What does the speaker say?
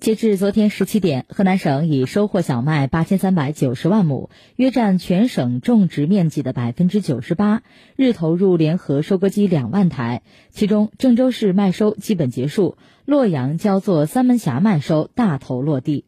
截至昨天十七点，河南省已收获小麦八千三百九十万亩，约占全省种植面积的百分之九十八，日投入联合收割机两万台。其中，郑州市麦收基本结束，洛阳焦作三门峡麦收大头落地。